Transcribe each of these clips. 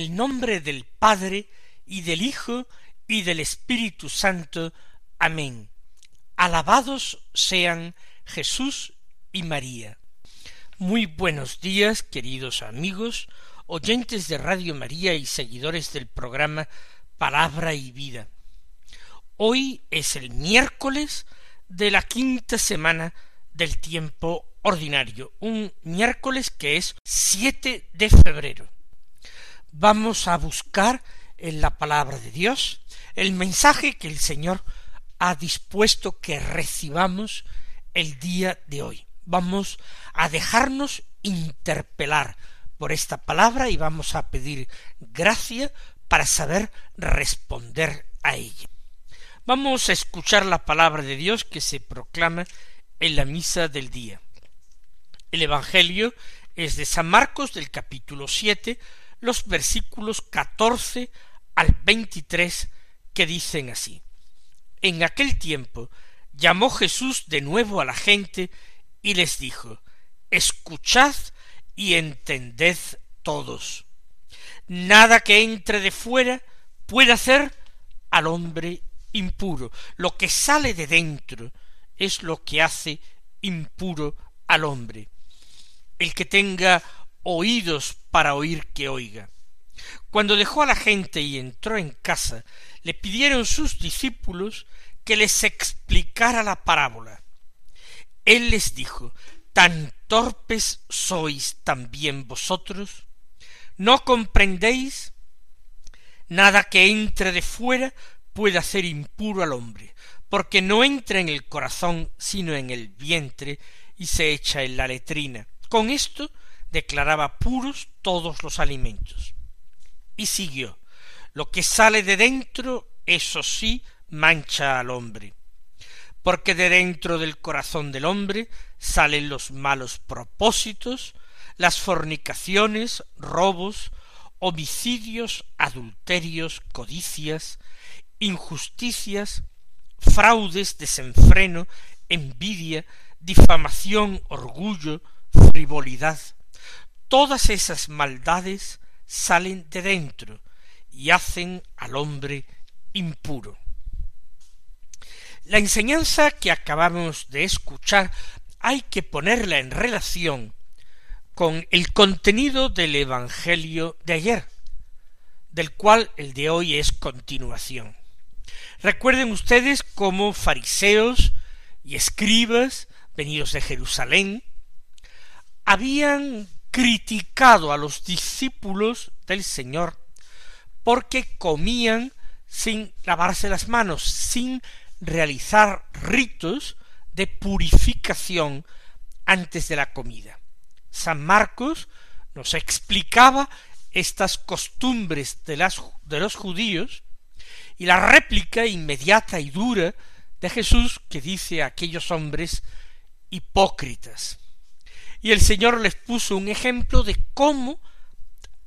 El nombre del Padre y del Hijo y del Espíritu Santo. Amén. Alabados sean Jesús y María. Muy buenos días, queridos amigos, oyentes de Radio María y seguidores del programa Palabra y Vida. Hoy es el miércoles de la quinta semana del tiempo ordinario, un miércoles que es 7 de febrero. Vamos a buscar en la palabra de Dios el mensaje que el Señor ha dispuesto que recibamos el día de hoy. Vamos a dejarnos interpelar por esta palabra y vamos a pedir gracia para saber responder a ella. Vamos a escuchar la palabra de Dios que se proclama en la misa del día. El Evangelio es de San Marcos del capítulo siete, los versículos catorce al veintitrés que dicen así. En aquel tiempo llamó Jesús de nuevo a la gente y les dijo, Escuchad y entended todos. Nada que entre de fuera puede hacer al hombre impuro. Lo que sale de dentro es lo que hace impuro al hombre. El que tenga oídos para oír que oiga. Cuando dejó a la gente y entró en casa, le pidieron sus discípulos que les explicara la parábola. Él les dijo, ¿tan torpes sois también vosotros? ¿No comprendéis? Nada que entre de fuera puede hacer impuro al hombre, porque no entra en el corazón sino en el vientre y se echa en la letrina. Con esto declaraba puros todos los alimentos. Y siguió lo que sale de dentro, eso sí, mancha al hombre. Porque de dentro del corazón del hombre salen los malos propósitos, las fornicaciones, robos, homicidios, adulterios, codicias, injusticias, fraudes, desenfreno, envidia, difamación, orgullo, frivolidad. Todas esas maldades salen de dentro y hacen al hombre impuro. La enseñanza que acabamos de escuchar hay que ponerla en relación con el contenido del Evangelio de ayer, del cual el de hoy es continuación. Recuerden ustedes cómo fariseos y escribas venidos de Jerusalén habían criticado a los discípulos del Señor porque comían sin lavarse las manos, sin realizar ritos de purificación antes de la comida. San Marcos nos explicaba estas costumbres de, de los judíos y la réplica inmediata y dura de Jesús que dice a aquellos hombres hipócritas. Y el Señor les puso un ejemplo de cómo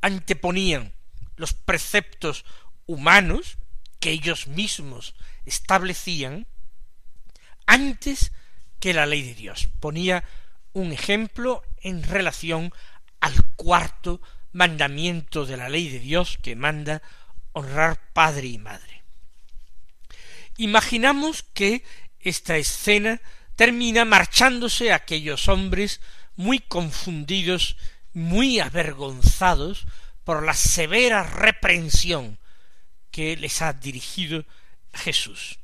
anteponían los preceptos humanos que ellos mismos establecían antes que la ley de Dios. Ponía un ejemplo en relación al cuarto mandamiento de la ley de Dios que manda honrar padre y madre. Imaginamos que esta escena termina marchándose aquellos hombres muy confundidos, muy avergonzados por la severa reprensión que les ha dirigido Jesús.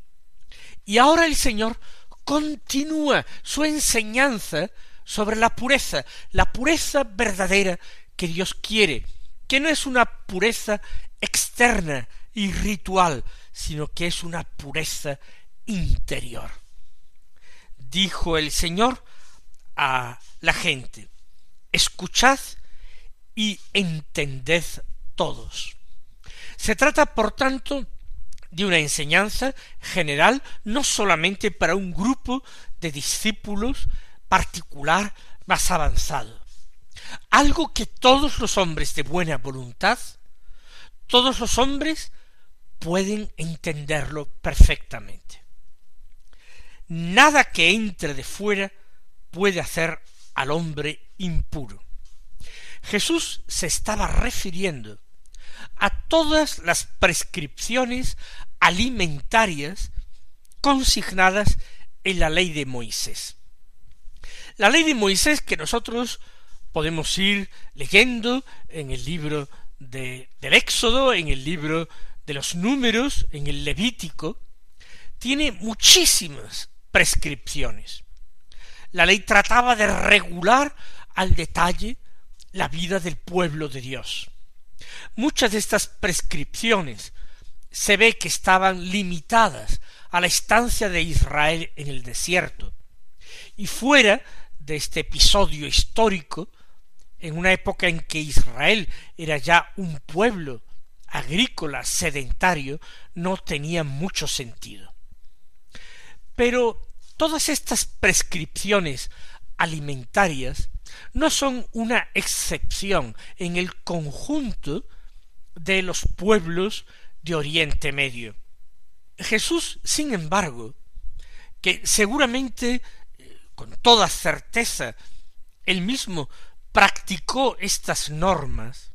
Y ahora el Señor continúa su enseñanza sobre la pureza, la pureza verdadera que Dios quiere, que no es una pureza externa y ritual, sino que es una pureza interior. dijo el Señor a la gente, escuchad y entended todos. Se trata, por tanto, de una enseñanza general no solamente para un grupo de discípulos particular más avanzado, algo que todos los hombres de buena voluntad, todos los hombres pueden entenderlo perfectamente. Nada que entre de fuera puede hacer al hombre impuro. Jesús se estaba refiriendo a todas las prescripciones alimentarias consignadas en la ley de Moisés. La ley de Moisés que nosotros podemos ir leyendo en el libro de, del Éxodo, en el libro de los números, en el Levítico, tiene muchísimas prescripciones. La ley trataba de regular al detalle la vida del pueblo de Dios. Muchas de estas prescripciones se ve que estaban limitadas a la estancia de Israel en el desierto, y fuera de este episodio histórico, en una época en que Israel era ya un pueblo agrícola sedentario, no tenía mucho sentido. Pero todas estas prescripciones alimentarias no son una excepción en el conjunto de los pueblos de Oriente Medio. Jesús, sin embargo, que seguramente con toda certeza él mismo practicó estas normas,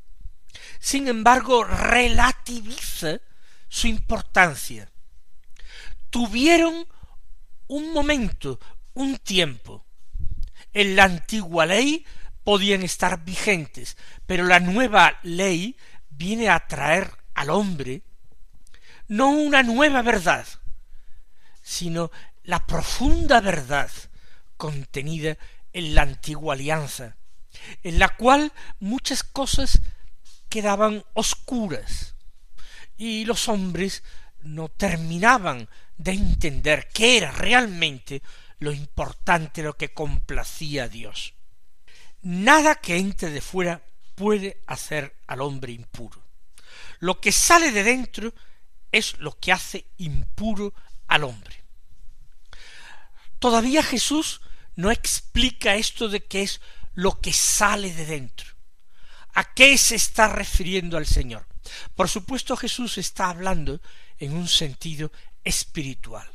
sin embargo relativiza su importancia. Tuvieron un momento, un tiempo. En la antigua ley podían estar vigentes, pero la nueva ley viene a traer al hombre no una nueva verdad, sino la profunda verdad contenida en la antigua alianza, en la cual muchas cosas quedaban oscuras y los hombres no terminaban de entender qué era realmente lo importante, lo que complacía a Dios. Nada que entre de fuera puede hacer al hombre impuro. Lo que sale de dentro es lo que hace impuro al hombre. Todavía Jesús no explica esto de qué es lo que sale de dentro. ¿A qué se está refiriendo al Señor? Por supuesto Jesús está hablando en un sentido espiritual.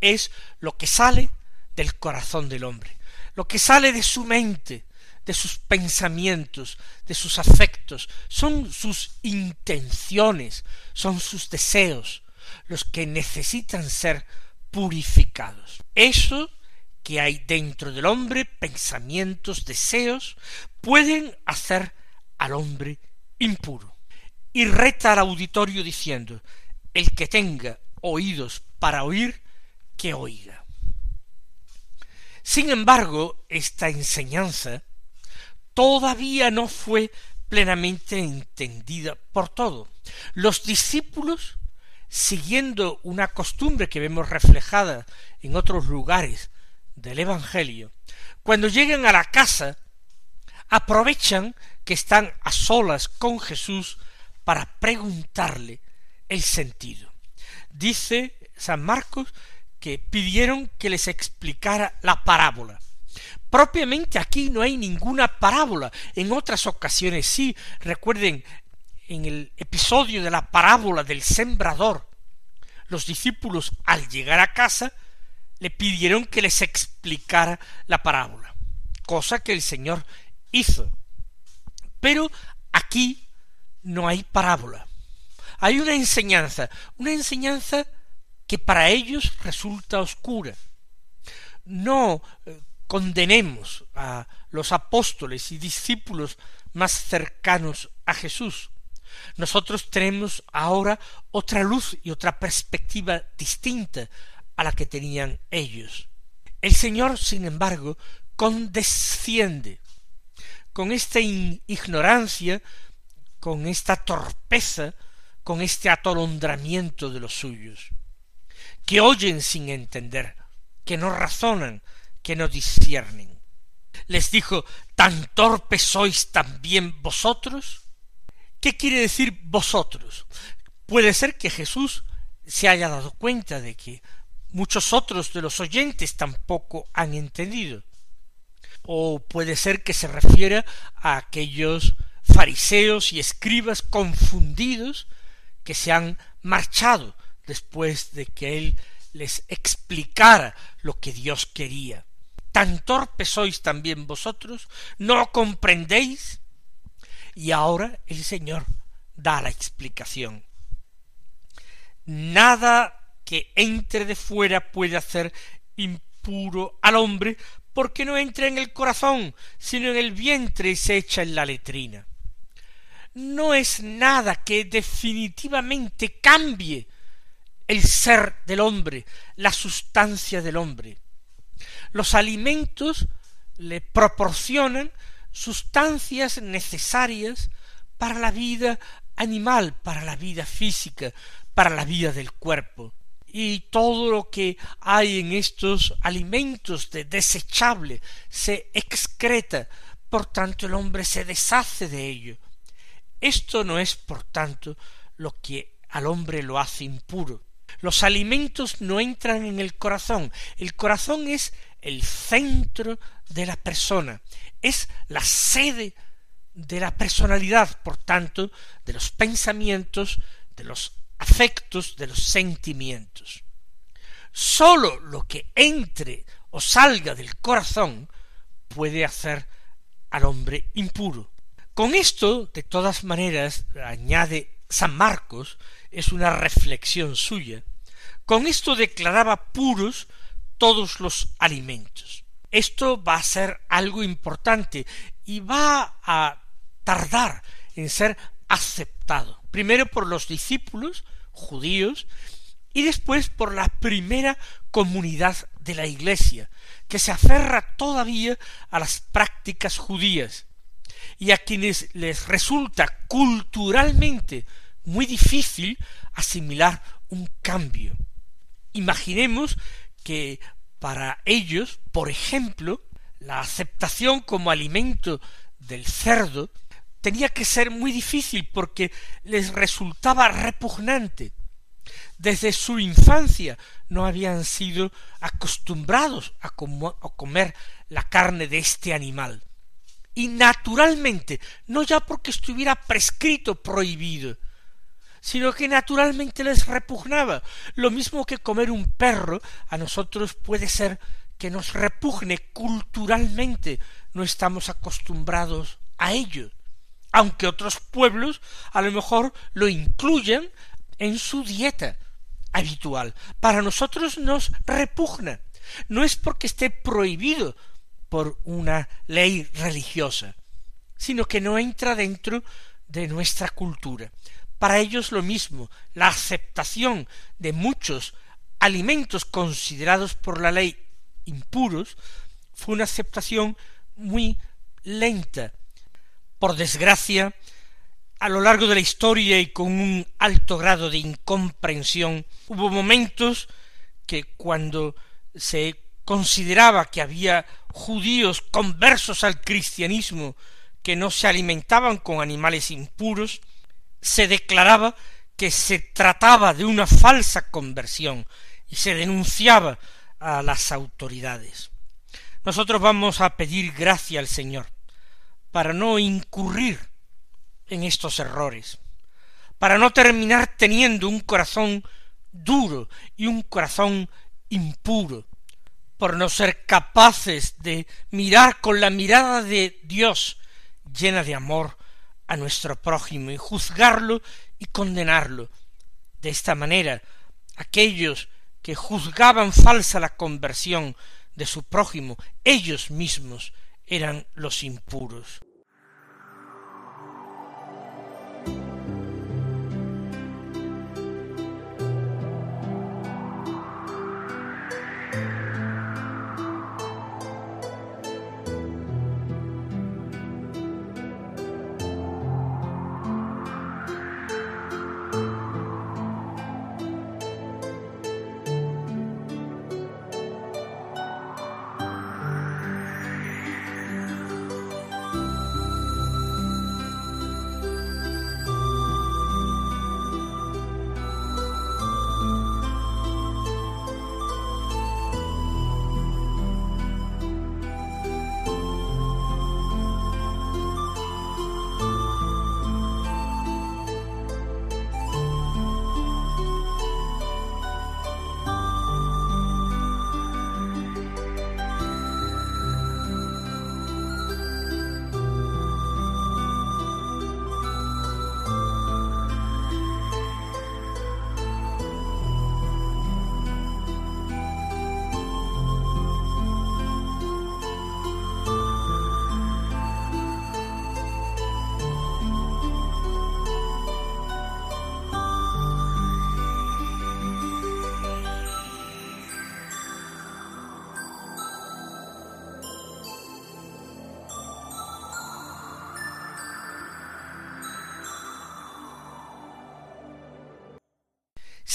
Es lo que sale del corazón del hombre, lo que sale de su mente, de sus pensamientos, de sus afectos, son sus intenciones, son sus deseos, los que necesitan ser purificados. Eso que hay dentro del hombre, pensamientos, deseos, pueden hacer al hombre impuro. Y reta al auditorio diciendo, el que tenga oídos para oír, que oiga. Sin embargo, esta enseñanza todavía no fue plenamente entendida por todo. Los discípulos, siguiendo una costumbre que vemos reflejada en otros lugares del Evangelio, cuando llegan a la casa, aprovechan que están a solas con Jesús para preguntarle el sentido. Dice San Marcos que pidieron que les explicara la parábola. Propiamente aquí no hay ninguna parábola. En otras ocasiones sí. Recuerden en el episodio de la parábola del sembrador. Los discípulos al llegar a casa le pidieron que les explicara la parábola, cosa que el Señor hizo. Pero aquí no hay parábola. Hay una enseñanza, una enseñanza que para ellos resulta oscura. No eh, condenemos a los apóstoles y discípulos más cercanos a Jesús. Nosotros tenemos ahora otra luz y otra perspectiva distinta a la que tenían ellos. El Señor, sin embargo, condesciende con esta ignorancia, con esta torpeza, con este atolondramiento de los suyos, que oyen sin entender, que no razonan, que no disciernen. Les dijo, ¿tan torpes sois también vosotros? ¿Qué quiere decir vosotros? Puede ser que Jesús se haya dado cuenta de que muchos otros de los oyentes tampoco han entendido. O puede ser que se refiera a aquellos fariseos y escribas confundidos que se han marchado después de que él les explicara lo que Dios quería. ¿Tan torpes sois también vosotros? ¿No comprendéis? Y ahora el Señor da la explicación. Nada que entre de fuera puede hacer impuro al hombre porque no entra en el corazón, sino en el vientre y se echa en la letrina. No es nada que definitivamente cambie el ser del hombre, la sustancia del hombre. Los alimentos le proporcionan sustancias necesarias para la vida animal, para la vida física, para la vida del cuerpo. Y todo lo que hay en estos alimentos de desechable se excreta, por tanto el hombre se deshace de ello. Esto no es, por tanto, lo que al hombre lo hace impuro. Los alimentos no entran en el corazón. El corazón es el centro de la persona, es la sede de la personalidad, por tanto, de los pensamientos, de los afectos, de los sentimientos. Sólo lo que entre o salga del corazón puede hacer al hombre impuro. Con esto, de todas maneras, añade San Marcos, es una reflexión suya, con esto declaraba puros todos los alimentos. Esto va a ser algo importante y va a tardar en ser aceptado, primero por los discípulos judíos y después por la primera comunidad de la Iglesia, que se aferra todavía a las prácticas judías y a quienes les resulta culturalmente muy difícil asimilar un cambio. Imaginemos que para ellos, por ejemplo, la aceptación como alimento del cerdo tenía que ser muy difícil porque les resultaba repugnante. Desde su infancia no habían sido acostumbrados a, comer la carne de este animal. Y naturalmente, no ya porque estuviera prescrito, prohibido, sino que naturalmente les repugnaba. Lo mismo que comer un perro a nosotros puede ser que nos repugne culturalmente, no estamos acostumbrados a ello, aunque otros pueblos a lo mejor lo incluyan en su dieta habitual. Para nosotros nos repugna. No es porque esté prohibido por una ley religiosa, sino que no entra dentro de nuestra cultura. Para ellos lo mismo, la aceptación de muchos alimentos considerados por la ley impuros fue una aceptación muy lenta. Por desgracia, a lo largo de la historia y con un alto grado de incomprensión, hubo momentos que cuando se consideraba que había judíos conversos al cristianismo que no se alimentaban con animales impuros, se declaraba que se trataba de una falsa conversión y se denunciaba a las autoridades. Nosotros vamos a pedir gracia al Señor para no incurrir en estos errores, para no terminar teniendo un corazón duro y un corazón impuro, por no ser capaces de mirar con la mirada de Dios llena de amor a nuestro prójimo y juzgarlo y condenarlo. De esta manera, aquellos que juzgaban falsa la conversión de su prójimo, ellos mismos eran los impuros.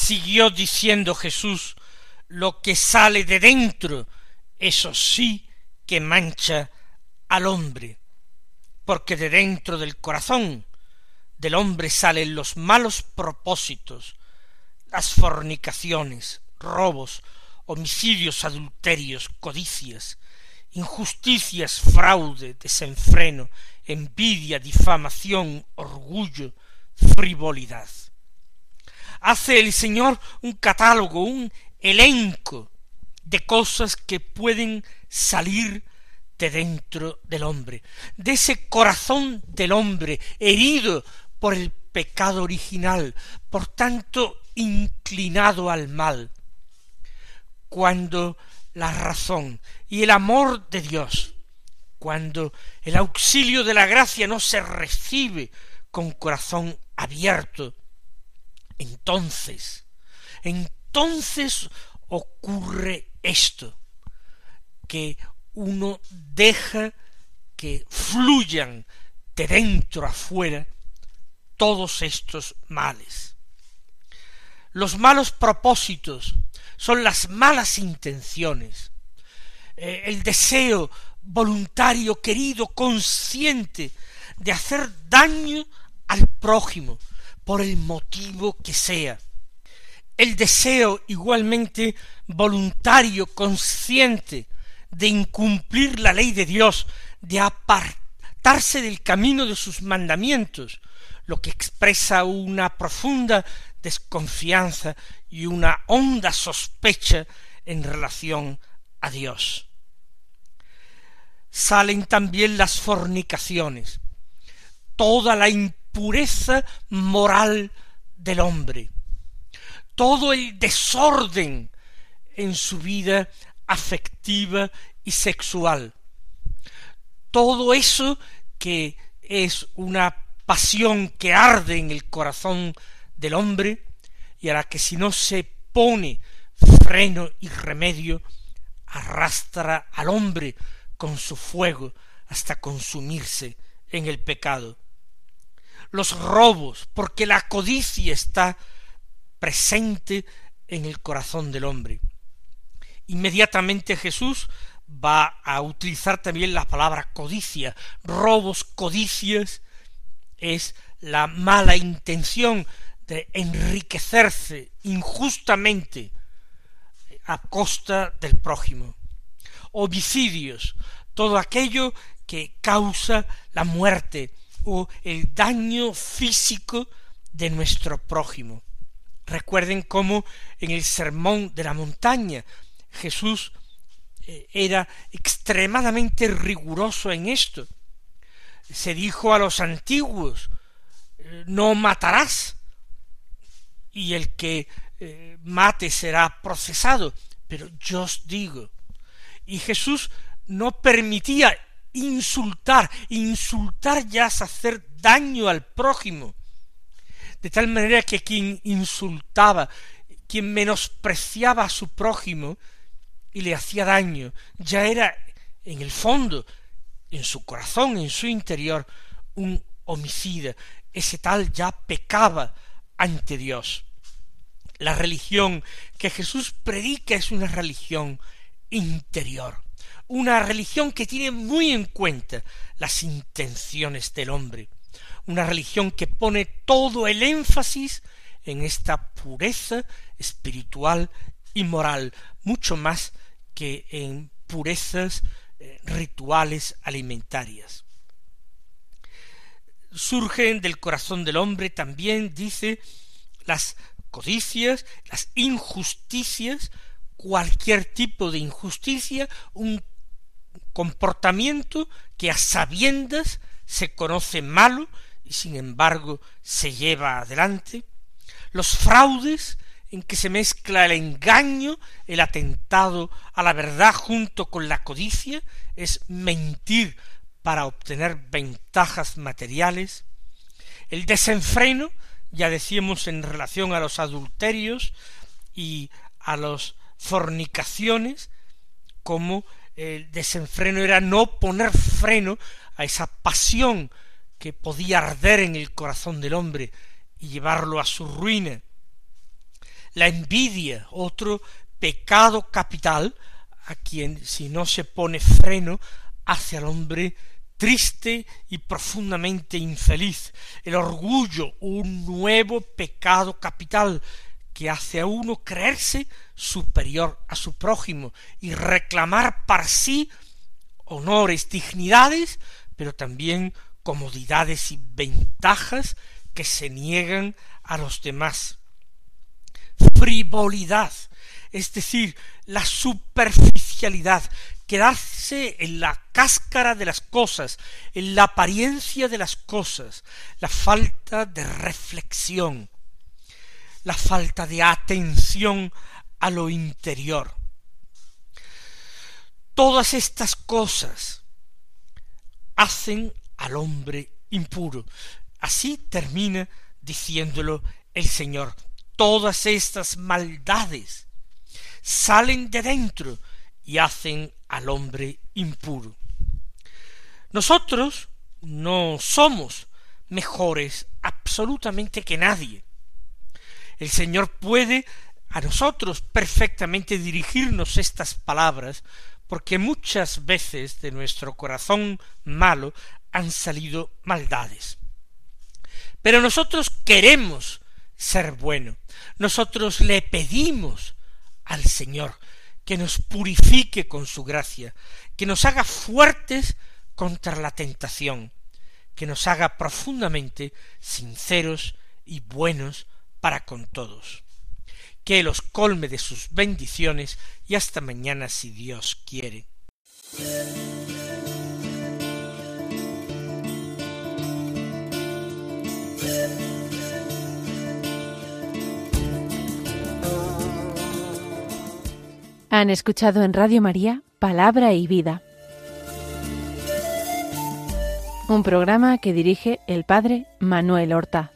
Siguió diciendo Jesús, lo que sale de dentro, eso sí que mancha al hombre, porque de dentro del corazón del hombre salen los malos propósitos, las fornicaciones, robos, homicidios, adulterios, codicias, injusticias, fraude, desenfreno, envidia, difamación, orgullo, frivolidad. Hace el Señor un catálogo, un elenco de cosas que pueden salir de dentro del hombre, de ese corazón del hombre herido por el pecado original, por tanto inclinado al mal, cuando la razón y el amor de Dios, cuando el auxilio de la gracia no se recibe con corazón abierto, entonces, entonces ocurre esto, que uno deja que fluyan de dentro afuera todos estos males. Los malos propósitos son las malas intenciones, eh, el deseo voluntario, querido, consciente de hacer daño al prójimo, por el motivo que sea. El deseo igualmente voluntario, consciente, de incumplir la ley de Dios, de apartarse del camino de sus mandamientos, lo que expresa una profunda desconfianza y una honda sospecha en relación a Dios. Salen también las fornicaciones, toda la impureza moral del hombre, todo el desorden en su vida afectiva y sexual, todo eso que es una pasión que arde en el corazón del hombre y a la que si no se pone freno y remedio, arrastra al hombre con su fuego hasta consumirse en el pecado. Los robos, porque la codicia está presente en el corazón del hombre. Inmediatamente Jesús va a utilizar también la palabra codicia, robos, codicias, es la mala intención de enriquecerse injustamente a costa del prójimo. Homicidios, todo aquello que causa la muerte o el daño físico de nuestro prójimo. Recuerden cómo en el sermón de la montaña Jesús eh, era extremadamente riguroso en esto se dijo a los antiguos, eh, no matarás, y el que eh, mate será procesado. Pero yo os digo, y Jesús no permitía insultar, insultar ya es hacer daño al prójimo, de tal manera que quien insultaba, quien menospreciaba a su prójimo y le hacía daño, ya era en el fondo en su corazón, en su interior, un homicida. Ese tal ya pecaba ante Dios. La religión que Jesús predica es una religión interior, una religión que tiene muy en cuenta las intenciones del hombre, una religión que pone todo el énfasis en esta pureza espiritual y moral, mucho más que en purezas eh, rituales alimentarias. Surgen del corazón del hombre también, dice, las codicias, las injusticias, cualquier tipo de injusticia, comportamiento que a sabiendas se conoce malo y sin embargo se lleva adelante, los fraudes en que se mezcla el engaño, el atentado a la verdad junto con la codicia, es mentir para obtener ventajas materiales, el desenfreno, ya decíamos en relación a los adulterios y a las fornicaciones, como el desenfreno era no poner freno a esa pasión que podía arder en el corazón del hombre y llevarlo a su ruina, la envidia, otro pecado capital, a quien si no se pone freno hace al hombre triste y profundamente infeliz. El orgullo, un nuevo pecado capital que hace a uno creerse superior a su prójimo y reclamar para sí honores, dignidades, pero también comodidades y ventajas que se niegan a los demás. Frivolidad, es decir, la superficialidad, quedarse en la cáscara de las cosas, en la apariencia de las cosas, la falta de reflexión, la falta de atención a lo interior. Todas estas cosas hacen al hombre impuro. Así termina diciéndolo el Señor. Todas estas maldades salen de dentro y hacen al hombre impuro. Nosotros no somos mejores absolutamente que nadie. El Señor puede a nosotros perfectamente dirigirnos estas palabras, porque muchas veces de nuestro corazón malo han salido maldades. Pero nosotros queremos ser bueno. Nosotros le pedimos al Señor que nos purifique con su gracia, que nos haga fuertes contra la tentación, que nos haga profundamente sinceros y buenos para con todos. Que los colme de sus bendiciones y hasta mañana si Dios quiere. Han escuchado en Radio María Palabra y Vida, un programa que dirige el Padre Manuel Horta.